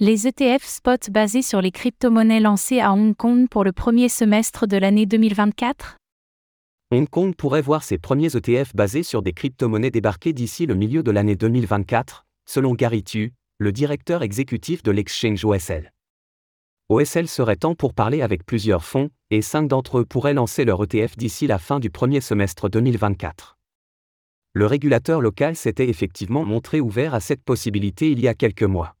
Les ETF spot basés sur les crypto-monnaies lancés à Hong Kong pour le premier semestre de l'année 2024 Hong Kong pourrait voir ses premiers ETF basés sur des crypto-monnaies débarquer d'ici le milieu de l'année 2024, selon Gary Tu, le directeur exécutif de l'exchange OSL. OSL serait temps pour parler avec plusieurs fonds, et cinq d'entre eux pourraient lancer leur ETF d'ici la fin du premier semestre 2024. Le régulateur local s'était effectivement montré ouvert à cette possibilité il y a quelques mois.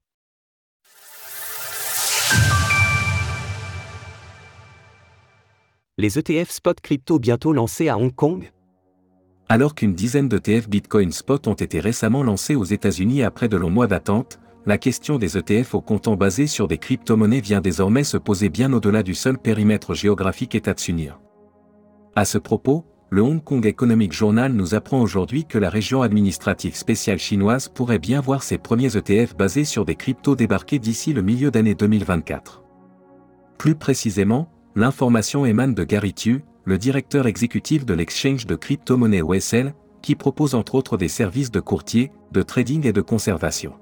Les ETF spot crypto bientôt lancés à Hong Kong? Alors qu'une dizaine d'ETF Bitcoin spot ont été récemment lancés aux États-Unis après de longs mois d'attente, la question des ETF au comptant basés sur des crypto-monnaies vient désormais se poser bien au-delà du seul périmètre géographique états-unien. À ce propos, le Hong Kong Economic Journal nous apprend aujourd'hui que la région administrative spéciale chinoise pourrait bien voir ses premiers ETF basés sur des cryptos débarquer d'ici le milieu d'année 2024. Plus précisément, l'information émane de Gary Tu, le directeur exécutif de l'exchange de crypto-monnaies OSL, qui propose entre autres des services de courtier, de trading et de conservation.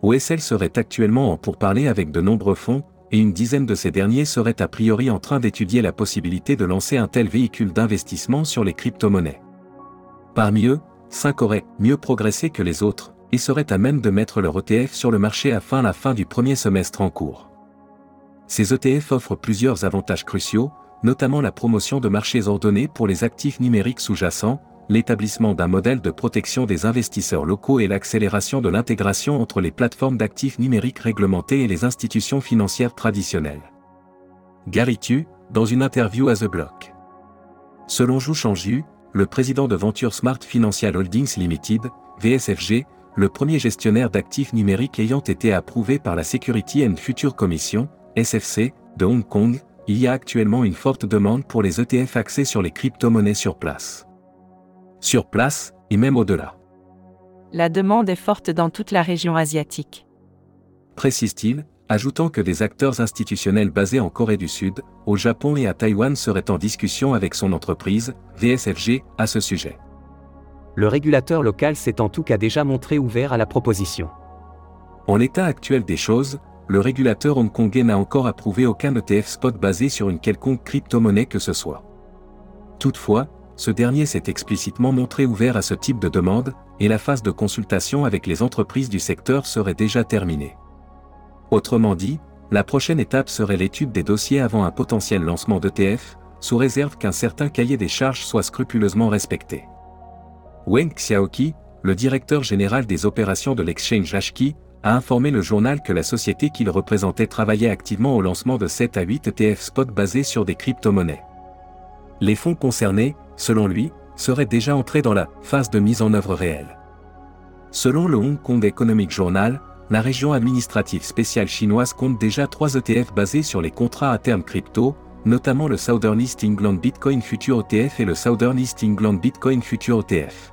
OSL serait actuellement en pourparlers avec de nombreux fonds, et une dizaine de ces derniers seraient a priori en train d'étudier la possibilité de lancer un tel véhicule d'investissement sur les crypto-monnaies. Parmi eux, 5 auraient mieux progressé que les autres, et seraient à même de mettre leur ETF sur le marché afin la fin du premier semestre en cours. Ces ETF offrent plusieurs avantages cruciaux, notamment la promotion de marchés ordonnés pour les actifs numériques sous-jacents, l'établissement d'un modèle de protection des investisseurs locaux et l'accélération de l'intégration entre les plateformes d'actifs numériques réglementées et les institutions financières traditionnelles. Gary dans une interview à The Block. Selon Zhu Shangju, le président de Venture Smart Financial Holdings Limited, VSFG, le premier gestionnaire d'actifs numériques ayant été approuvé par la Security and Future Commission, SFC, de Hong Kong, il y a actuellement une forte demande pour les ETF axés sur les crypto-monnaies sur place sur place, et même au-delà. La demande est forte dans toute la région asiatique. Précise-t-il, ajoutant que des acteurs institutionnels basés en Corée du Sud, au Japon et à Taïwan seraient en discussion avec son entreprise, VSFG, à ce sujet. Le régulateur local s'est en tout cas déjà montré ouvert à la proposition. En l'état actuel des choses, le régulateur hongkongais n'a encore approuvé aucun ETF spot basé sur une quelconque crypto-monnaie que ce soit. Toutefois, ce dernier s'est explicitement montré ouvert à ce type de demande, et la phase de consultation avec les entreprises du secteur serait déjà terminée. Autrement dit, la prochaine étape serait l'étude des dossiers avant un potentiel lancement d'ETF, sous réserve qu'un certain cahier des charges soit scrupuleusement respecté. Weng Xiaoqi, le directeur général des opérations de l'exchange Hashki, a informé le journal que la société qu'il représentait travaillait activement au lancement de 7 à 8 ETF spot basés sur des crypto-monnaies. Les fonds concernés, selon lui, serait déjà entré dans la phase de mise en œuvre réelle. Selon le Hong Kong Economic Journal, la région administrative spéciale chinoise compte déjà trois ETF basés sur les contrats à terme crypto, notamment le Southern East England Bitcoin Future ETF et le Southern East England Bitcoin Future ETF.